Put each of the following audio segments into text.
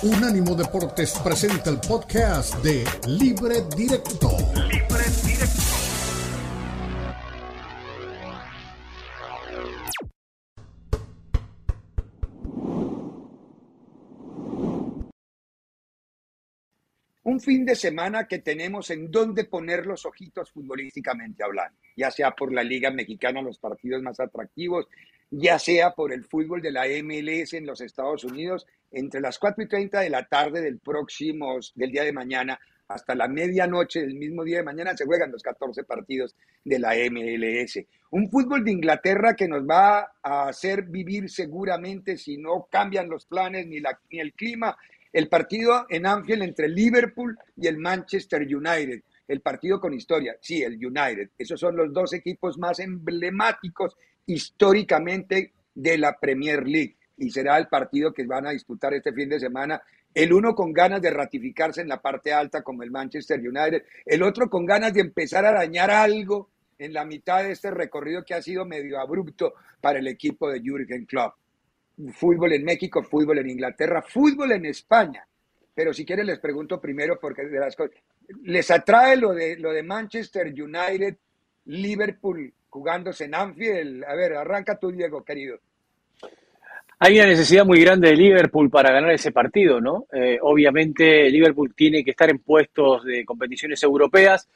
Unánimo Deportes presenta el podcast de Libre Directo. Libre Directo. Un fin de semana que tenemos en donde poner los ojitos futbolísticamente hablando, ya sea por la Liga Mexicana, los partidos más atractivos, ya sea por el fútbol de la MLS en los Estados Unidos, entre las 4 y 30 de la tarde del próximo, del día de mañana, hasta la medianoche del mismo día de mañana se juegan los 14 partidos de la MLS. Un fútbol de Inglaterra que nos va a hacer vivir seguramente si no cambian los planes ni, la, ni el clima. El partido en Anfield entre Liverpool y el Manchester United. El partido con historia. Sí, el United. Esos son los dos equipos más emblemáticos históricamente de la Premier League y será el partido que van a disputar este fin de semana. El uno con ganas de ratificarse en la parte alta como el Manchester United, el otro con ganas de empezar a arañar algo en la mitad de este recorrido que ha sido medio abrupto para el equipo de Jürgen Klopp. Fútbol en México, fútbol en Inglaterra, fútbol en España. Pero si quieren les pregunto primero porque de las cosas, les atrae lo de lo de Manchester United, Liverpool jugándose en Anfield. A ver, arranca tú, Diego, querido. Hay una necesidad muy grande de Liverpool para ganar ese partido, ¿no? Eh, obviamente Liverpool tiene que estar en puestos de competiciones europeas.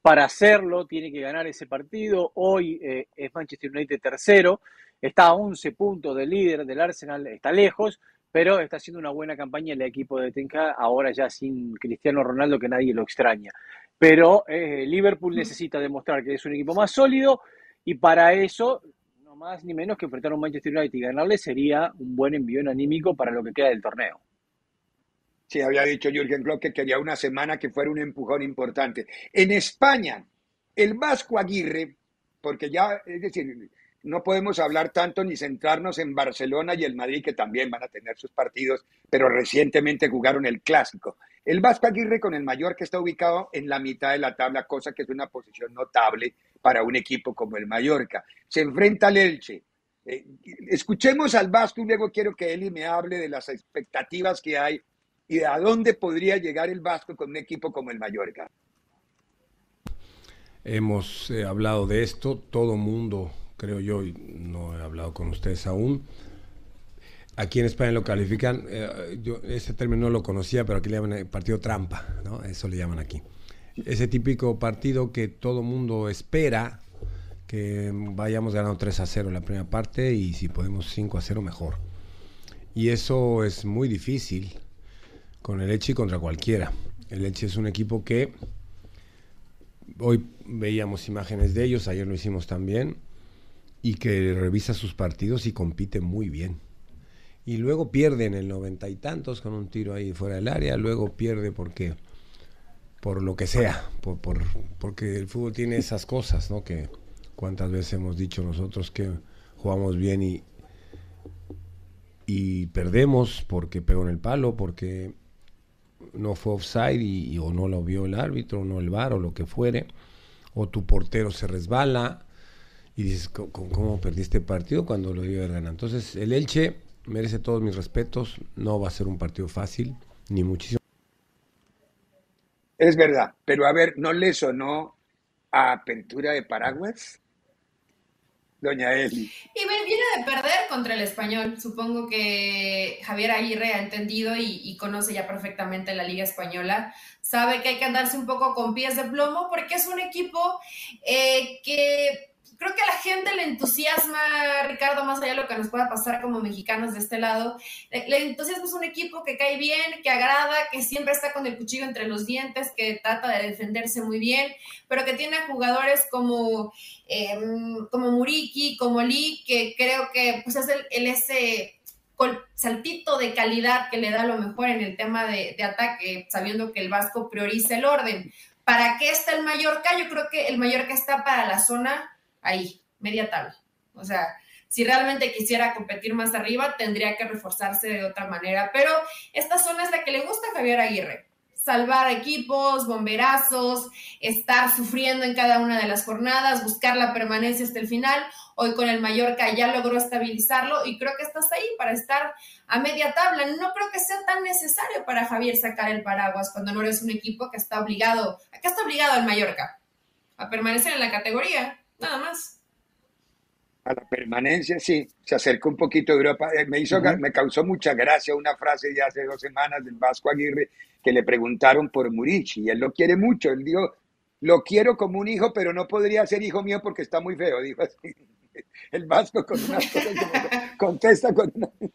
Para hacerlo tiene que ganar ese partido. Hoy eh, es Manchester United tercero, está a 11 puntos del líder del Arsenal, está lejos, pero está haciendo una buena campaña el equipo de Tenka, ahora ya sin Cristiano Ronaldo que nadie lo extraña. Pero eh, Liverpool necesita demostrar que es un equipo más sólido y para eso más ni menos que enfrentar a un Manchester United y ganarle sería un buen envío anímico para lo que queda del torneo. Sí, había dicho Jürgen Klopp que quería una semana que fuera un empujón importante. En España, el Vasco Aguirre, porque ya, es decir, no podemos hablar tanto ni centrarnos en Barcelona y el Madrid, que también van a tener sus partidos, pero recientemente jugaron el clásico. El Vasco Aguirre con el que está ubicado en la mitad de la tabla, cosa que es una posición notable para un equipo como el Mallorca. Se enfrenta al Elche. Eh, escuchemos al Vasco y luego quiero que Eli me hable de las expectativas que hay y de a dónde podría llegar el Vasco con un equipo como el Mallorca. Hemos eh, hablado de esto, todo mundo, creo yo, y no he hablado con ustedes aún, Aquí en España lo califican, eh, yo ese término no lo conocía, pero aquí le llaman partido trampa, ¿no? Eso le llaman aquí. Ese típico partido que todo mundo espera que vayamos ganando 3 a 0 en la primera parte y si podemos 5 a 0 mejor. Y eso es muy difícil con el Elche y contra cualquiera. El Elche es un equipo que hoy veíamos imágenes de ellos, ayer lo hicimos también, y que revisa sus partidos y compite muy bien y luego pierde en el noventa y tantos con un tiro ahí fuera del área, luego pierde porque por lo que sea, por, por, porque el fútbol tiene esas cosas, ¿no? Que cuántas veces hemos dicho nosotros que jugamos bien y, y perdemos porque pegó en el palo, porque no fue offside y, o no lo vio el árbitro, o no el VAR o lo que fuere, o tu portero se resbala y dices, ¿cómo, cómo perdiste el partido cuando lo dio ganar? Entonces, el Elche merece todos mis respetos. No va a ser un partido fácil, ni muchísimo. Es verdad, pero a ver, ¿no le sonó a apertura de paraguas? Doña Eli. Y viene de perder contra el español. Supongo que Javier Aguirre ha entendido y, conoce ya perfectamente la Liga Española. Sabe que hay que andarse un poco con pies de plomo porque es un equipo eh, que creo que a la gente le entusiasma, Ricardo, más allá de lo que nos pueda pasar como mexicanos de este lado. Le, entusiasma es un equipo que cae bien, que agrada, que siempre está con el cuchillo entre los dientes, que trata de defenderse muy bien, pero que tiene jugadores como, em, como Muriki, como Lee, que creo que pues, es el, ese saltito de calidad que le da lo mejor en el tema de, de ataque, sabiendo que el Vasco prioriza el orden. ¿Para qué está el Mallorca? Yo creo que el Mallorca está para la zona ahí, media tabla. O sea, si realmente quisiera competir más arriba, tendría que reforzarse de otra manera. Pero esta zona es la que le gusta a Javier Aguirre. salvar equipos, bomberazos, estar sufriendo en cada una de las jornadas, buscar la permanencia hasta el final. Hoy con el Mallorca ya logró estabilizarlo y creo que estás ahí para estar a media tabla. No creo que sea tan necesario para Javier sacar el paraguas cuando no eres un equipo que está obligado, ¿a qué está obligado el Mallorca? A permanecer en la categoría, nada más a la permanencia, sí, se acercó un poquito a Europa. Eh, me, hizo, me causó mucha gracia una frase de hace dos semanas del Vasco Aguirre que le preguntaron por Murici y él lo quiere mucho. Él dijo, lo quiero como un hijo, pero no podría ser hijo mío porque está muy feo, dijo así. El Vasco con una contesta con una...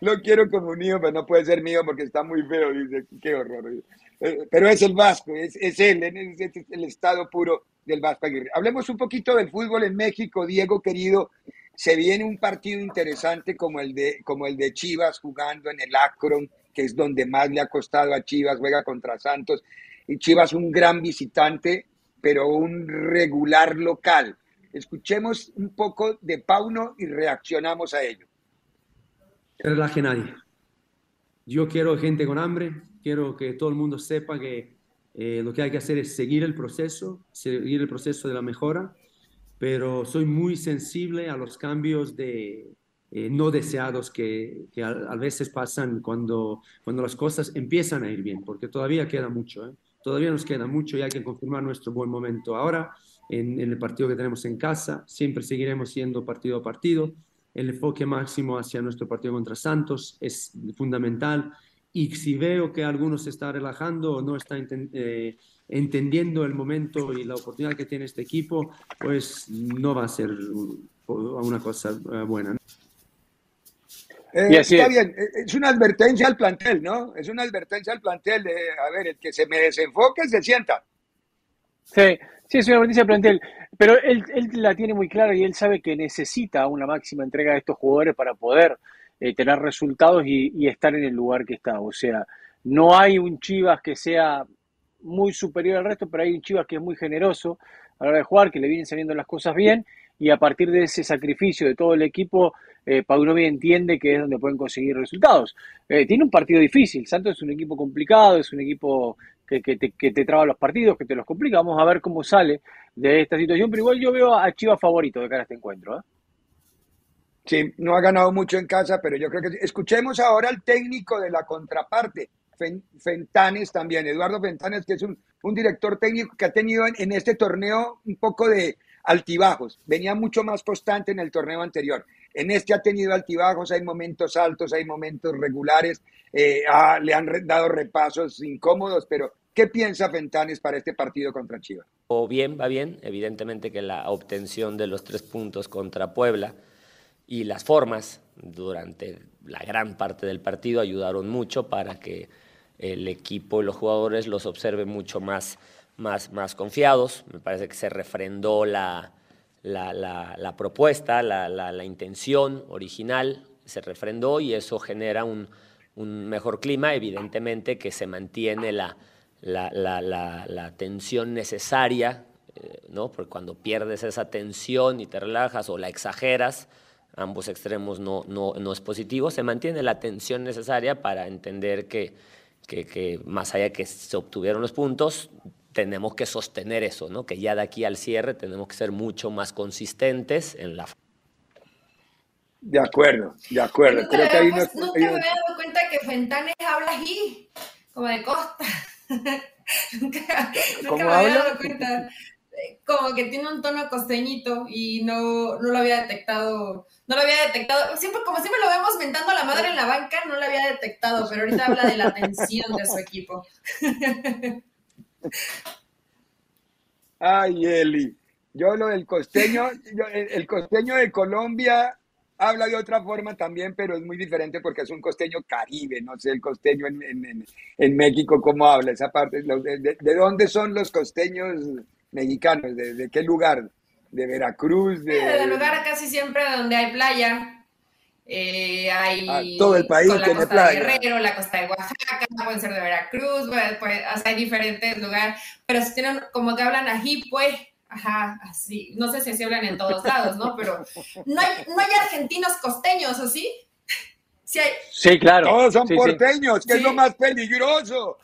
Lo quiero como un hijo, pero no puede ser mío porque está muy feo, dice, qué horror. Eh, pero es el Vasco, es, es él, es el estado puro del Vasco Aguirre. Hablemos un poquito del fútbol en México, Diego querido. Se viene un partido interesante como el de, como el de Chivas jugando en el Akron, que es donde más le ha costado a Chivas, juega contra Santos. Y Chivas un gran visitante, pero un regular local. Escuchemos un poco de Pauno y reaccionamos a ello. Relaje nadie. Yo quiero gente con hambre, quiero que todo el mundo sepa que eh, lo que hay que hacer es seguir el proceso, seguir el proceso de la mejora, pero soy muy sensible a los cambios de, eh, no deseados que, que a, veces pasan cuando, cuando las cosas empiezan a ir bien, porque todavía queda mucho, ¿eh? todavía nos queda mucho y hay que confirmar nuestro buen momento. Ahora en, en el partido que tenemos en casa, siempre seguiremos siendo partido a partido, el enfoque máximo hacia nuestro partido contra Santos es fundamental y si veo que alguno se está relajando o no está eh, entendiendo el momento y la oportunidad que tiene este equipo, pues no va a ser una cosa eh, buena. Eh, está bien, es una advertencia al plantel, ¿no? Es una advertencia al plantel de, a ver, el que se me desenfoque se sienta. Sí, sí, es una advertencia al plantel, pero él, él la tiene muy clara y él sabe que necesita una máxima entrega de estos jugadores para poder eh, tener resultados y, estar en el lugar que está. O sea, no hay un Chivas que sea muy superior al resto, pero hay un Chivas que es muy generoso a la hora de jugar, que le vienen saliendo las cosas bien y a partir de ese sacrificio de todo el equipo, eh, entiende que es donde pueden conseguir resultados. Eh, tiene un partido difícil, Santos es un equipo complicado, es un equipo que, te, que, te, traba los partidos, que te los complica. Vamos a ver cómo sale de esta situación, pero igual yo veo a Chivas favorito de cara a este encuentro. ¿eh? Sí, no ha ganado mucho en casa, pero yo creo que escuchemos ahora al técnico de la contraparte, Fentanes también, Eduardo Fentanes, que es un, director técnico que ha tenido en, este torneo un poco de altibajos, venía mucho más constante en el torneo anterior. En este ha tenido altibajos, hay momentos altos, hay momentos regulares, eh, le han dado repasos incómodos, pero ¿qué piensa Fentanes para este partido contra Chivas? O bien, va bien, evidentemente que la obtención de los tres puntos contra Puebla y las formas durante la gran parte del partido ayudaron mucho para que el equipo y los jugadores los observen mucho más, más, más confiados. Me parece que se refrendó la, la, la, propuesta, la, intención original, se refrendó y eso genera un, un mejor clima, evidentemente que se mantiene la, la, tensión necesaria, eh, ¿no? porque cuando pierdes esa tensión y te relajas o la exageras, ambos extremos no, no, no es positivo, se mantiene la tensión necesaria para entender que, que, más allá de que se obtuvieron los puntos, tenemos que sostener eso, ¿no? que ya de aquí al cierre tenemos que ser mucho más consistentes en la... De acuerdo, de acuerdo. Nunca, Creo que hay nunca me había dado cuenta que Fentanes habla así, como de costa. nunca, nunca me había dado cuenta como que tiene un tono costeñito y no, no lo había detectado, no lo había detectado, siempre, como siempre lo vemos mentando a la madre en la banca, no lo había detectado, pero ahorita habla de la tensión de su equipo. Ay, Eli, yo lo del costeño, el, costeño de Colombia habla de otra forma también, pero es muy diferente porque es un costeño caribe, no sé el costeño en, México cómo habla esa parte, de dónde son los costeños mexicanos? ¿De, qué lugar? ¿De Veracruz? De, de lugar casi siempre donde hay playa. Eh, hay ah, todo el país la costa de Guerrero, la costa de Oaxaca, pueden ser de Veracruz, pues, pues hay diferentes lugares, pero si tienen, como que hablan ají, pues, ajá, así, no sé si se hablan en todos lados, ¿no? Pero no hay, no hay argentinos costeños, ¿o sí? Sí, claro. Todos son Sí, sí. porteños, que es Sí. lo más peligroso.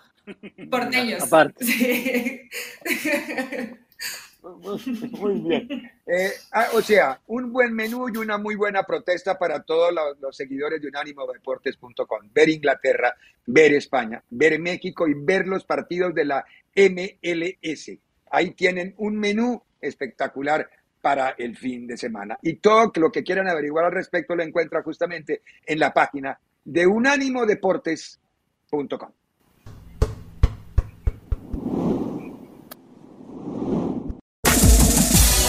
Porteños. Aparte. Muy bien. Eh, ah, o sea, un buen menú y una muy buena protesta para todos los, seguidores de unánimodeportes.com. Ver Inglaterra, ver España, ver México y ver los partidos de la MLS. Ahí tienen un menú espectacular para el fin de semana. Y todo lo que quieran averiguar al respecto lo encuentra justamente en la página de unánimodeportes.com.